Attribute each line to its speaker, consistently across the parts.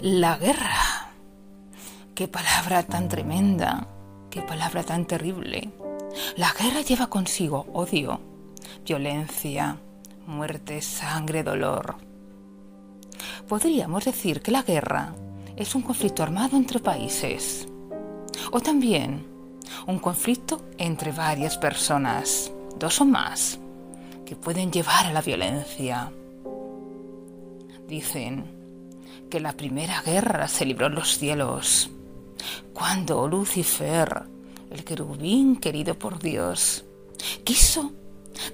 Speaker 1: La guerra. Qué palabra tan tremenda, qué palabra tan terrible. La guerra lleva consigo odio, violencia, muerte, sangre, dolor. Podríamos decir que la guerra es un conflicto armado entre países o también un conflicto entre varias personas, dos o más, que pueden llevar a la violencia. Dicen que la primera guerra se libró en los cielos, cuando Lucifer, el querubín querido por Dios, quiso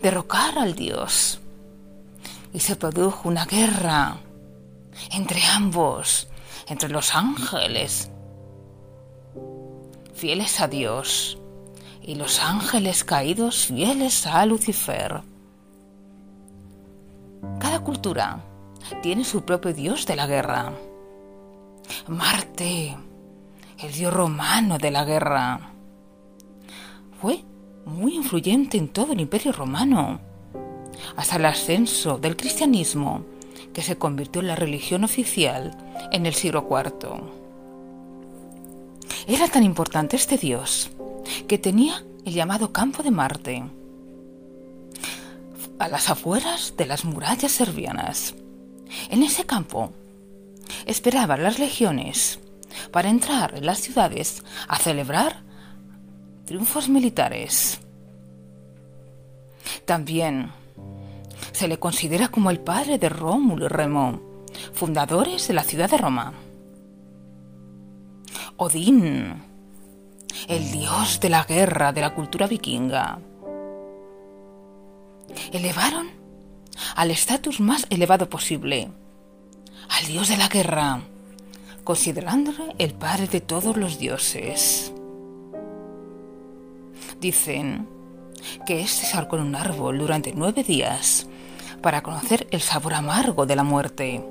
Speaker 1: derrocar al Dios. Y se produjo una guerra entre ambos, entre los ángeles, fieles a Dios, y los ángeles caídos fieles a Lucifer. Cada cultura tiene su propio dios de la guerra. Marte, el dios romano de la guerra. Fue muy influyente en todo el imperio romano, hasta el ascenso del cristianismo, que se convirtió en la religión oficial en el siglo IV. Era tan importante este dios que tenía el llamado campo de Marte, a las afueras de las murallas serbianas. En ese campo esperaban las legiones para entrar en las ciudades a celebrar triunfos militares. También se le considera como el padre de Rómulo y Remo, fundadores de la ciudad de Roma. Odín, el dios de la guerra de la cultura vikinga. Elevaron al estatus más elevado posible, al dios de la guerra, considerándole el padre de todos los dioses. Dicen que este se en un árbol durante nueve días para conocer el sabor amargo de la muerte.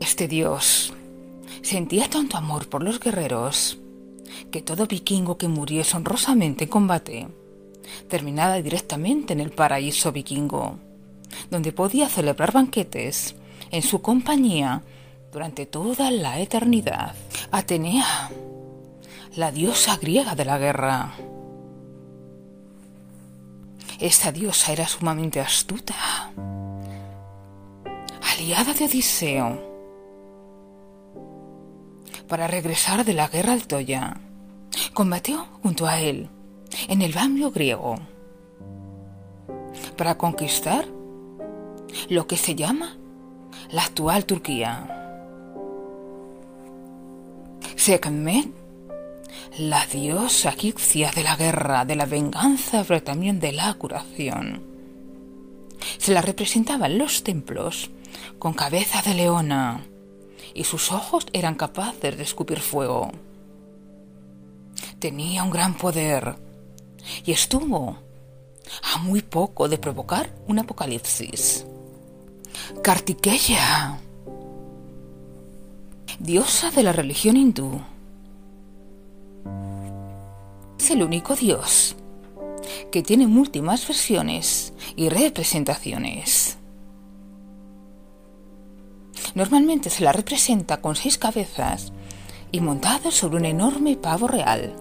Speaker 1: Este dios sentía tanto amor por los guerreros que todo vikingo que muriese honrosamente en combate terminada directamente en el paraíso vikingo, donde podía celebrar banquetes en su compañía durante toda la eternidad. Atenea, la diosa griega de la guerra. Esta diosa era sumamente astuta, aliada de Odiseo, para regresar de la guerra al Troya. Combatió junto a él en el bambio griego para conquistar lo que se llama la actual Turquía. Sekhmet, la diosa egipcia de la guerra, de la venganza, pero también de la curación. Se la representaba en los templos con cabeza de leona y sus ojos eran capaces de escupir fuego. Tenía un gran poder y estuvo a muy poco de provocar un apocalipsis. Kartikeya, diosa de la religión hindú, es el único dios que tiene múltiples versiones y representaciones. Normalmente se la representa con seis cabezas y montado sobre un enorme pavo real,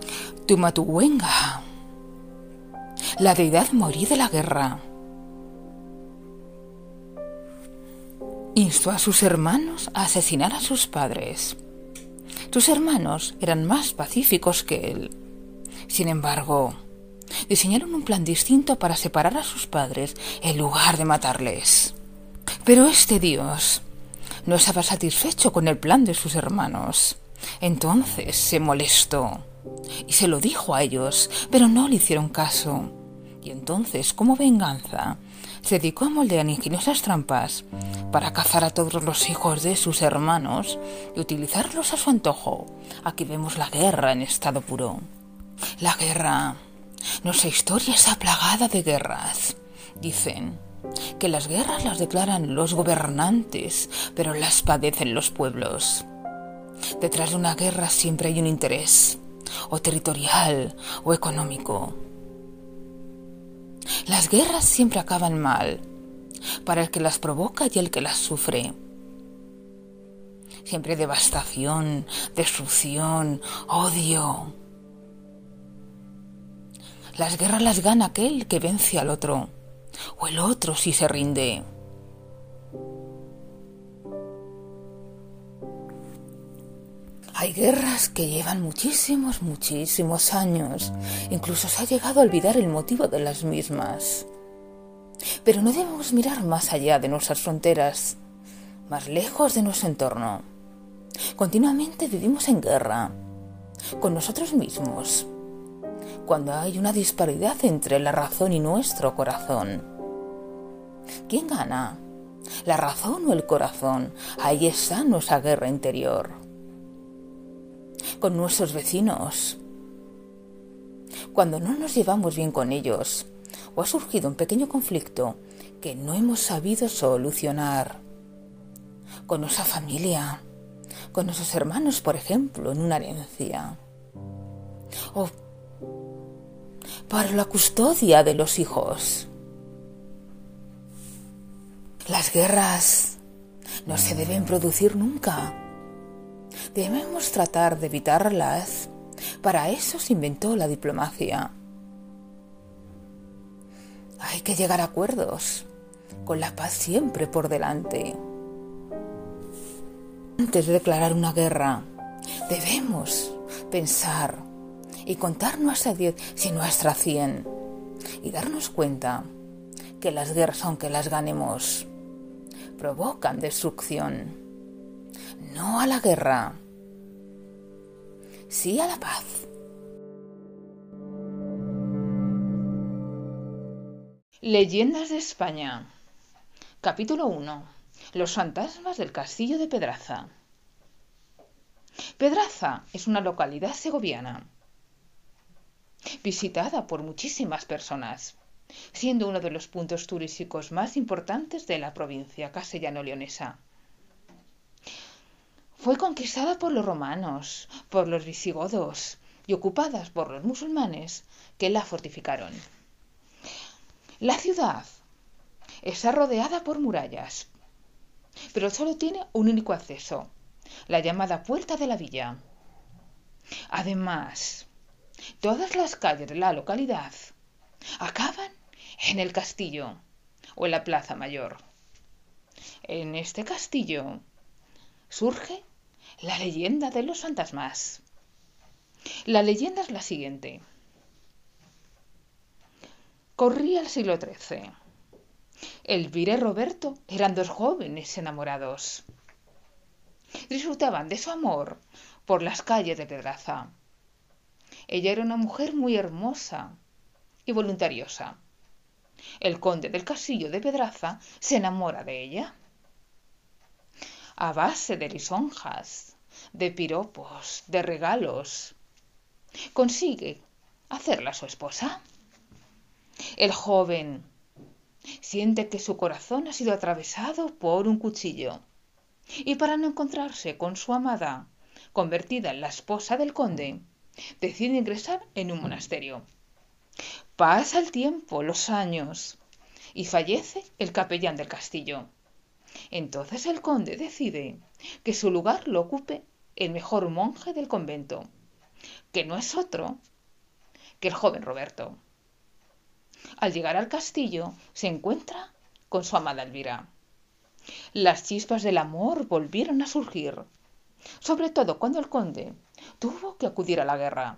Speaker 1: Tumatuwenga la deidad morí de la guerra. Instó a sus hermanos a asesinar a sus padres. Sus hermanos eran más pacíficos que él. Sin embargo, diseñaron un plan distinto para separar a sus padres en lugar de matarles. Pero este Dios no estaba satisfecho con el plan de sus hermanos. Entonces se molestó y se lo dijo a ellos, pero no le hicieron caso. Y entonces, como venganza, se dedicó a moldear ingeniosas trampas para cazar a todos los hijos de sus hermanos y utilizarlos a su antojo. Aquí vemos la guerra en estado puro. La guerra. Nuestra historia está plagada de guerras. Dicen que las guerras las declaran los gobernantes, pero las padecen los pueblos. Detrás de una guerra siempre hay un interés, o territorial o económico. Las guerras siempre acaban mal, para el que las provoca y el que las sufre. Siempre devastación, destrucción, odio. Las guerras las gana aquel que vence al otro, o el otro si se rinde. Hay guerras que llevan muchísimos, muchísimos años. Incluso se ha llegado a olvidar el motivo de las mismas. Pero no debemos mirar más allá de nuestras fronteras, más lejos de nuestro entorno. Continuamente vivimos en guerra con nosotros mismos, cuando hay una disparidad entre la razón y nuestro corazón. ¿Quién gana? ¿La razón o el corazón? Ahí está nuestra guerra interior. Con nuestros vecinos. Cuando no nos llevamos bien con ellos, o ha surgido un pequeño conflicto que no hemos sabido solucionar. Con nuestra familia, con nuestros hermanos, por ejemplo, en una herencia. O para la custodia de los hijos. Las guerras no se deben producir nunca. Debemos tratar de evitarlas. Para eso se inventó la diplomacia. Hay que llegar a acuerdos, con la paz siempre por delante. Antes de declarar una guerra, debemos pensar y contar nuestra diez y nuestra cien y darnos cuenta que las guerras, aunque las ganemos, provocan destrucción. No a la guerra, sí a la paz. Leyendas de España. Capítulo 1. Los fantasmas del castillo de Pedraza. Pedraza es una localidad segoviana visitada por muchísimas personas, siendo uno de los puntos turísticos más importantes de la provincia castellano-leonesa. Fue conquistada por los romanos, por los visigodos y ocupada por los musulmanes que la fortificaron. La ciudad está rodeada por murallas, pero solo tiene un único acceso, la llamada Puerta de la Villa. Además, Todas las calles de la localidad acaban en el castillo o en la plaza mayor. En este castillo surge la leyenda de los fantasmas. La leyenda es la siguiente. Corría el siglo XIII. Elvira y Roberto eran dos jóvenes enamorados. Disfrutaban de su amor por las calles de Pedraza. Ella era una mujer muy hermosa y voluntariosa. El conde del castillo de Pedraza se enamora de ella. A base de lisonjas, de piropos, de regalos, consigue hacerla su esposa. El joven siente que su corazón ha sido atravesado por un cuchillo y para no encontrarse con su amada, convertida en la esposa del conde, decide ingresar en un monasterio. Pasa el tiempo, los años, y fallece el capellán del castillo. Entonces el conde decide que su lugar lo ocupe el mejor monje del convento, que no es otro que el joven Roberto. Al llegar al castillo se encuentra con su amada Elvira. Las chispas del amor volvieron a surgir, sobre todo cuando el conde tuvo que acudir a la guerra.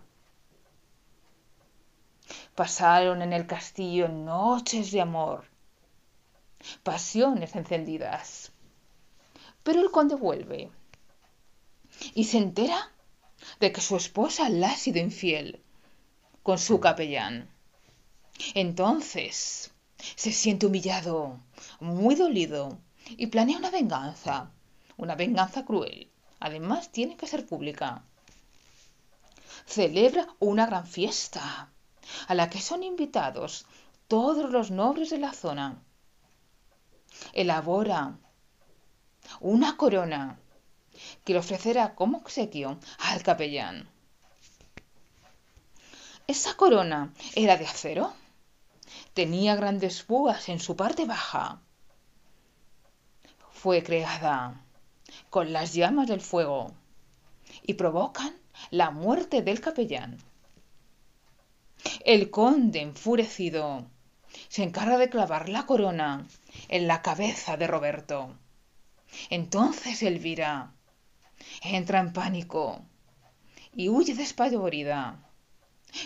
Speaker 1: Pasaron en el castillo noches de amor, pasiones encendidas. Pero el conde vuelve y se entera de que su esposa le ha sido infiel con su capellán. Entonces se siente humillado, muy dolido, y planea una venganza, una venganza cruel. Además, tiene que ser pública celebra una gran fiesta a la que son invitados todos los nobles de la zona. Elabora una corona que le ofrecerá como obsequio al capellán. Esa corona era de acero, tenía grandes púas en su parte baja. Fue creada con las llamas del fuego y provocan la muerte del capellán. El conde, enfurecido, se encarga de clavar la corona en la cabeza de Roberto. Entonces Elvira entra en pánico y huye despavorida.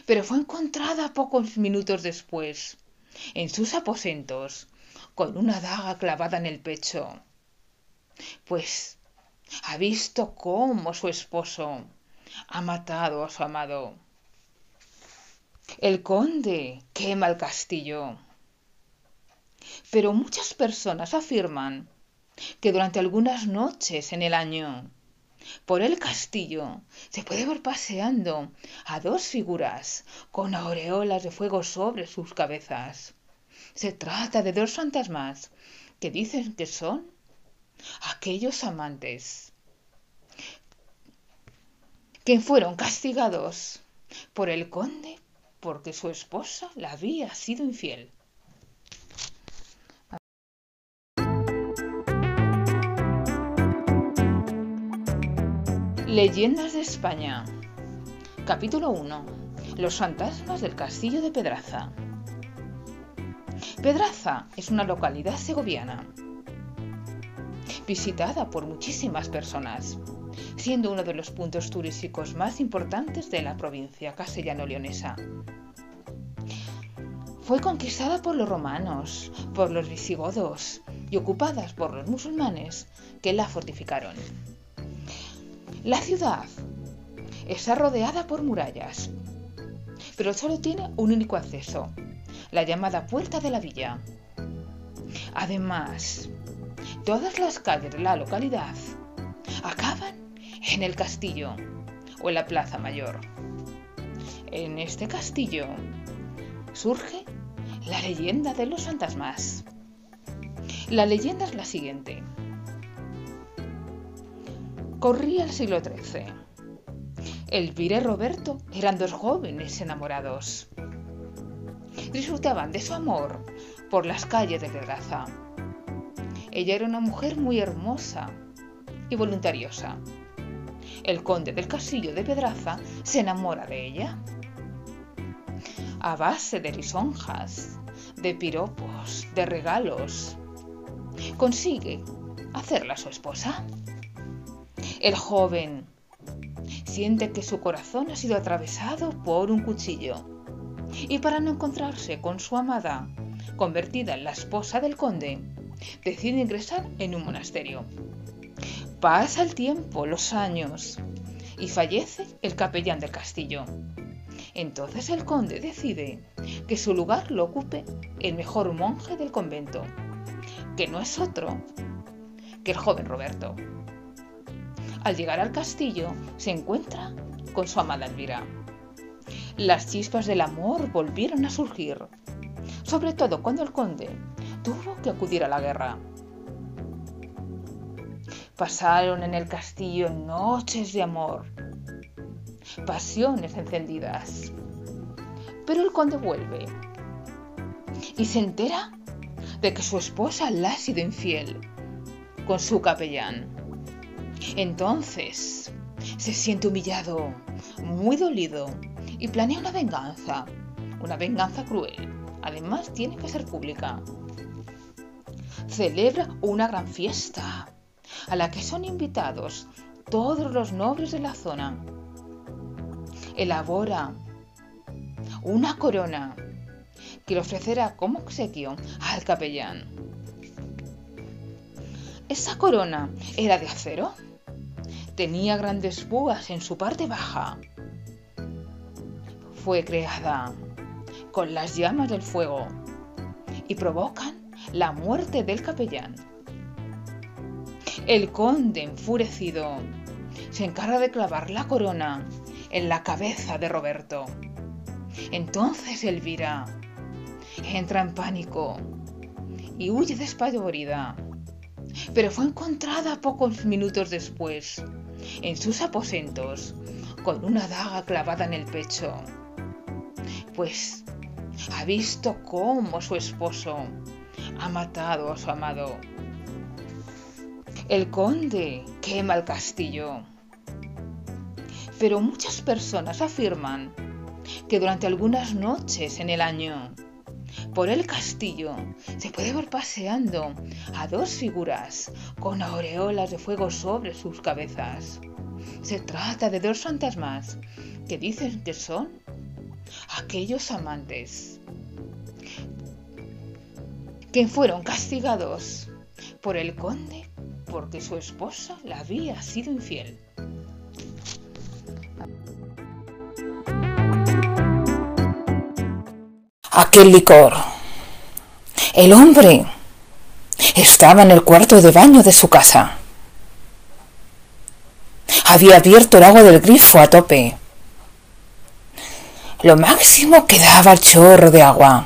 Speaker 1: Pero fue encontrada pocos minutos después, en sus aposentos, con una daga clavada en el pecho. Pues ha visto cómo su esposo ha matado a su amado. El conde quema el castillo. Pero muchas personas afirman que durante algunas noches en el año por el castillo se puede ver paseando a dos figuras con aureolas de fuego sobre sus cabezas. Se trata de dos fantasmas que dicen que son aquellos amantes que fueron castigados por el conde porque su esposa le había sido infiel. Leyendas de España. Capítulo 1. Los fantasmas del castillo de Pedraza. Pedraza es una localidad segoviana visitada por muchísimas personas, siendo uno de los puntos turísticos más importantes de la provincia castellano-leonesa. Fue conquistada por los romanos, por los visigodos y ocupada por los musulmanes que la fortificaron. La ciudad está rodeada por murallas, pero solo tiene un único acceso, la llamada Puerta de la Villa. Además, todas las calles de la localidad acaban en el castillo o en la Plaza Mayor. En este castillo surge la leyenda de los fantasmas. La leyenda es la siguiente. Corría el siglo XIII. Elvira y Roberto eran dos jóvenes enamorados. Disfrutaban de su amor por las calles de Pedraza. Ella era una mujer muy hermosa y voluntariosa. El conde del castillo de Pedraza se enamora de ella. A base de lisonjas, de piropos, de regalos, consigue hacerla su esposa. El joven siente que su corazón ha sido atravesado por un cuchillo y para no encontrarse con su amada, convertida en la esposa del conde, decide ingresar en un monasterio. Pasa el tiempo, los años, y fallece el capellán del castillo. Entonces el conde decide que su lugar lo ocupe el mejor monje del convento, que no es otro que el joven Roberto. Al llegar al castillo, se encuentra con su amada Elvira. Las chispas del amor volvieron a surgir, sobre todo cuando el conde tuvo que acudir a la guerra. Pasaron en el castillo noches de amor, pasiones encendidas. Pero el conde vuelve y se entera de que su esposa le ha sido infiel con su capellán. Entonces se siente humillado, muy dolido y planea una venganza, una venganza cruel. Además tiene que ser pública. Celebra una gran fiesta a la que son invitados todos los nobles de la zona. Elabora una corona que le ofrecerá como obsequio al capellán. Esa corona era de acero tenía grandes púas en su parte baja. Fue creada con las llamas del fuego y provocan la muerte del capellán. El conde, enfurecido, se encarga de clavar la corona en la cabeza de Roberto. Entonces Elvira entra en pánico y huye despavorida, pero fue encontrada pocos minutos después en sus aposentos con una daga clavada en el pecho, pues ha visto cómo su esposo ha matado a su amado. El conde quema el castillo. Pero muchas personas afirman que durante algunas noches en el año, por el castillo se puede ver paseando a dos figuras con aureolas de fuego sobre sus cabezas. Se trata de dos fantasmas que dicen que son aquellos amantes que fueron castigados por el conde porque su esposa le había sido infiel.
Speaker 2: Aquel licor. El hombre estaba en el cuarto de baño de su casa. Había abierto el agua del grifo a tope. Lo máximo que daba el chorro de agua.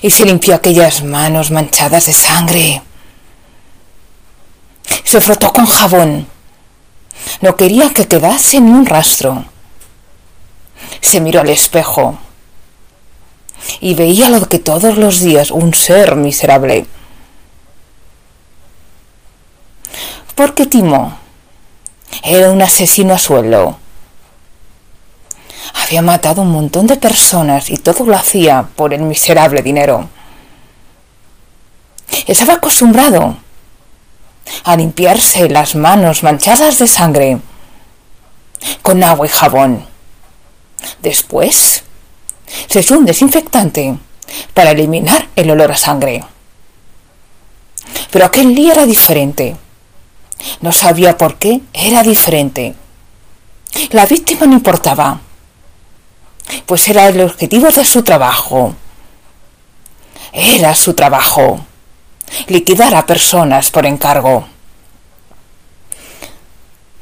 Speaker 2: Y se limpió aquellas manos manchadas de sangre. Se frotó con jabón. No quería que quedase ni un rastro. Se miró al espejo y veía lo que todos los días un ser miserable. Porque Timo era un asesino a suelo. Había matado un montón de personas y todo lo hacía por el miserable dinero. Estaba acostumbrado a limpiarse las manos manchadas de sangre con agua y jabón. Después se echó un desinfectante para eliminar el olor a sangre. Pero aquel día era diferente. No sabía por qué era diferente. La víctima no importaba, pues era el objetivo de su trabajo. Era su trabajo, liquidar a personas por encargo.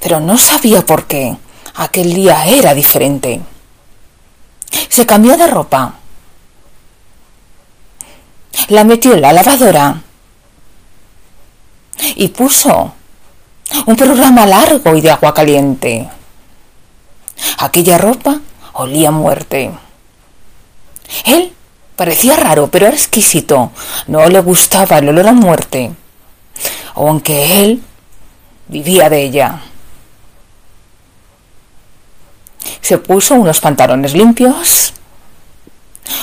Speaker 2: Pero no sabía por qué aquel día era diferente. Se cambió de ropa. La metió en la lavadora y puso un programa largo y de agua caliente. Aquella ropa olía a muerte. Él parecía raro, pero era exquisito. No le gustaba el olor a muerte, aunque él vivía de ella. Se puso unos pantalones limpios,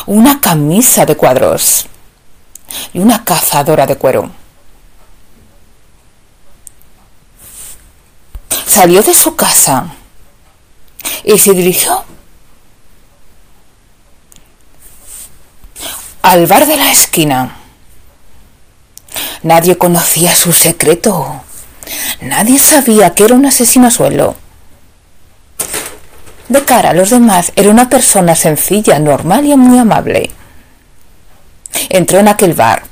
Speaker 2: una camisa de cuadros y una cazadora de cuero. Salió de su casa y se dirigió al bar de la esquina. Nadie conocía su secreto. Nadie sabía que era un asesino a suelo. De cara a los demás era una persona sencilla, normal y muy amable. Entró en aquel bar.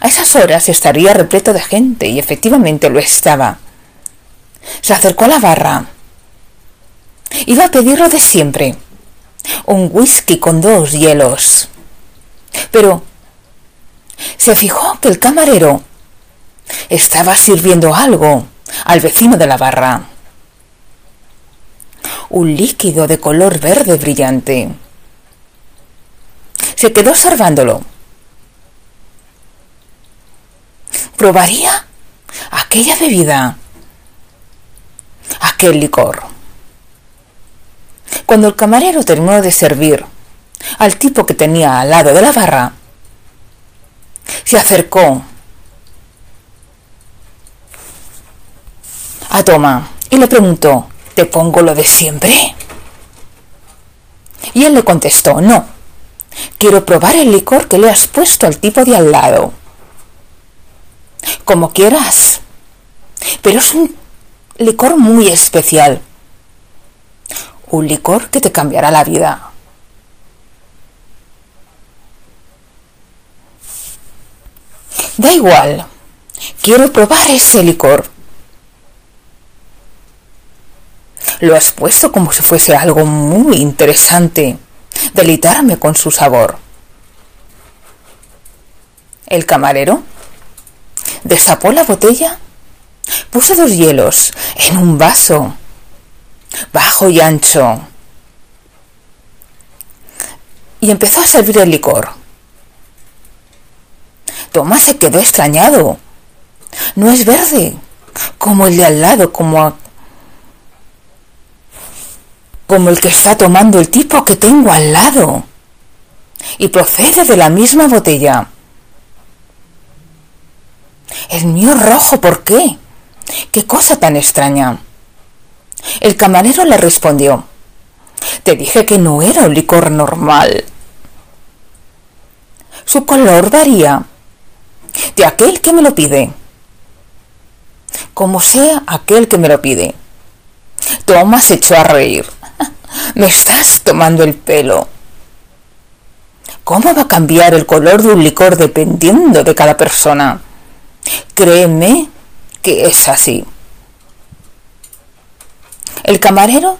Speaker 2: A esas horas estaría repleto de gente y efectivamente lo estaba. Se acercó a la barra. Iba a pedirlo de siempre. Un whisky con dos hielos. Pero se fijó que el camarero estaba sirviendo algo al vecino de la barra un líquido de color verde brillante. Se quedó observándolo. ¿Probaría aquella bebida? Aquel licor. Cuando el camarero terminó de servir al tipo que tenía al lado de la barra, se acercó a Toma y le preguntó ¿Te pongo lo de siempre? Y él le contestó, no, quiero probar el licor que le has puesto al tipo de al lado. Como quieras, pero es un licor muy especial. Un licor que te cambiará la vida. Da igual, quiero probar ese licor. Lo has puesto como si fuese algo muy interesante. Deleitarme con su sabor. El camarero destapó la botella, puso dos hielos en un vaso, bajo y ancho, y empezó a servir el licor. Tomás se quedó extrañado. No es verde, como el de al lado, como, como el que está tomando el tipo que tengo al lado. Y procede de la misma botella. El mío rojo, ¿por qué? ¿Qué cosa tan extraña? El camarero le respondió, Te dije que no era un licor normal. Su color varía de aquel que me lo pide, como sea aquel que me lo pide. Tomás echó a reír. Me estás tomando el pelo. ¿Cómo va a cambiar el color de un licor dependiendo de cada persona? Créeme que es así. El camarero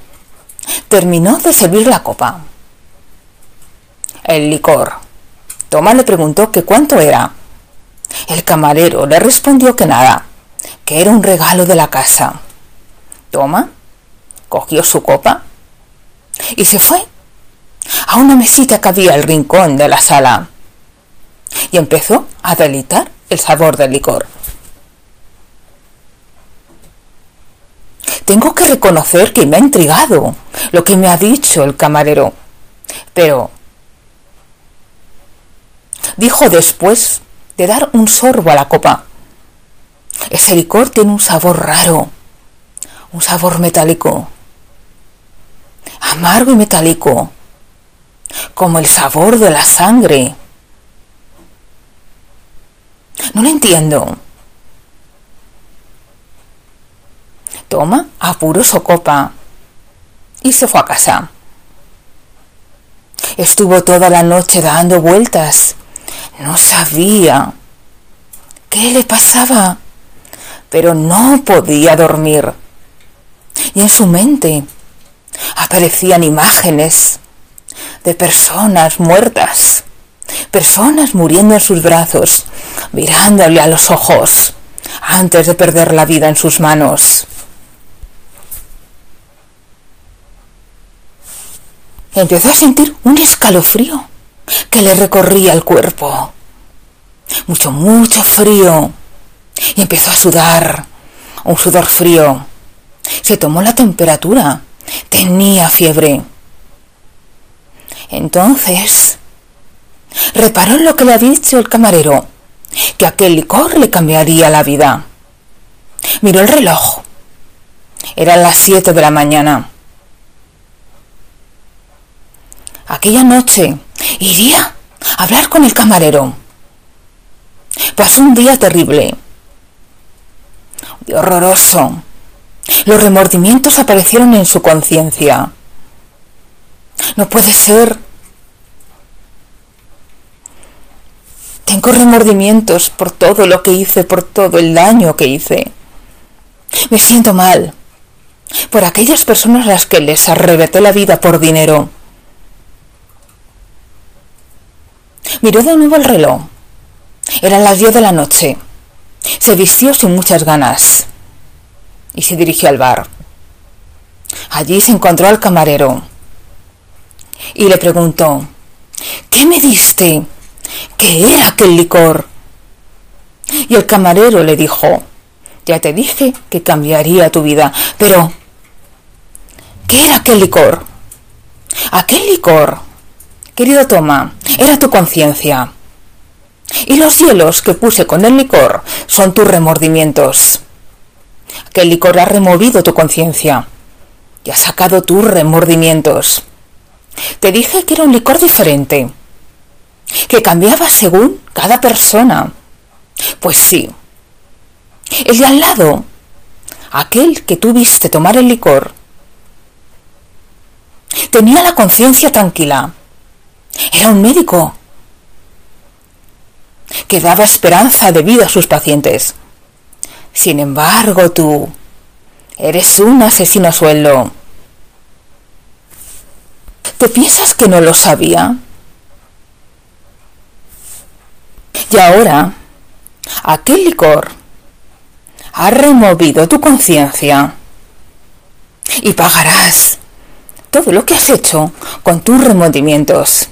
Speaker 2: terminó de servir la copa. El licor. Tomás le preguntó que cuánto era. El camarero le respondió que nada, que era un regalo de la casa. Toma cogió su copa y se fue a una mesita que había al rincón de la sala y empezó a delitar el sabor del licor. Tengo que reconocer que me ha intrigado lo que me ha dicho el camarero, pero dijo después de dar un sorbo a la copa. Ese licor tiene un sabor raro, un sabor metálico, amargo y metálico, como el sabor de la sangre. No lo entiendo. Toma, apuró su copa y se fue a casa. Estuvo toda la noche dando vueltas. No sabía qué le pasaba, pero no podía dormir. Y en su mente aparecían imágenes de personas muertas, personas muriendo en sus brazos, mirándole a los ojos antes de perder la vida en sus manos. Empezó a sentir un escalofrío que le recorría el cuerpo. Mucho, mucho frío. Y empezó a sudar. Un sudor frío. Se tomó la temperatura. Tenía fiebre. Entonces, reparó lo que le había dicho el camarero, que aquel licor le cambiaría la vida. Miró el reloj. Eran las siete de la mañana. Aquella noche iría a hablar con el camarero. Pasó un día terrible. horroroso. Los remordimientos aparecieron en su conciencia. No puede ser. Tengo remordimientos por todo lo que hice, por todo el daño que hice. Me siento mal por aquellas personas a las que les arrebaté la vida por dinero. Miró de nuevo el reloj. Eran las diez de la noche. Se vistió sin muchas ganas y se dirigió al bar. Allí se encontró al camarero y le preguntó, ¿qué me diste? ¿Qué era aquel licor? Y el camarero le dijo, ya te dije que cambiaría tu vida, pero ¿qué era aquel licor? Aquel licor, querido Toma, era tu conciencia. Y los hielos que puse con el licor son tus remordimientos. Aquel licor ha removido tu conciencia y ha sacado tus remordimientos. Te dije que era un licor diferente, que cambiaba según cada persona. Pues sí. El de al lado, aquel que tú viste tomar el licor, tenía la conciencia tranquila. Era un médico que daba esperanza de vida a sus pacientes. Sin embargo, tú eres un asesino a sueldo. ¿Te piensas que no lo sabía? Y ahora, aquel licor ha removido tu conciencia y pagarás todo lo que has hecho con tus remordimientos.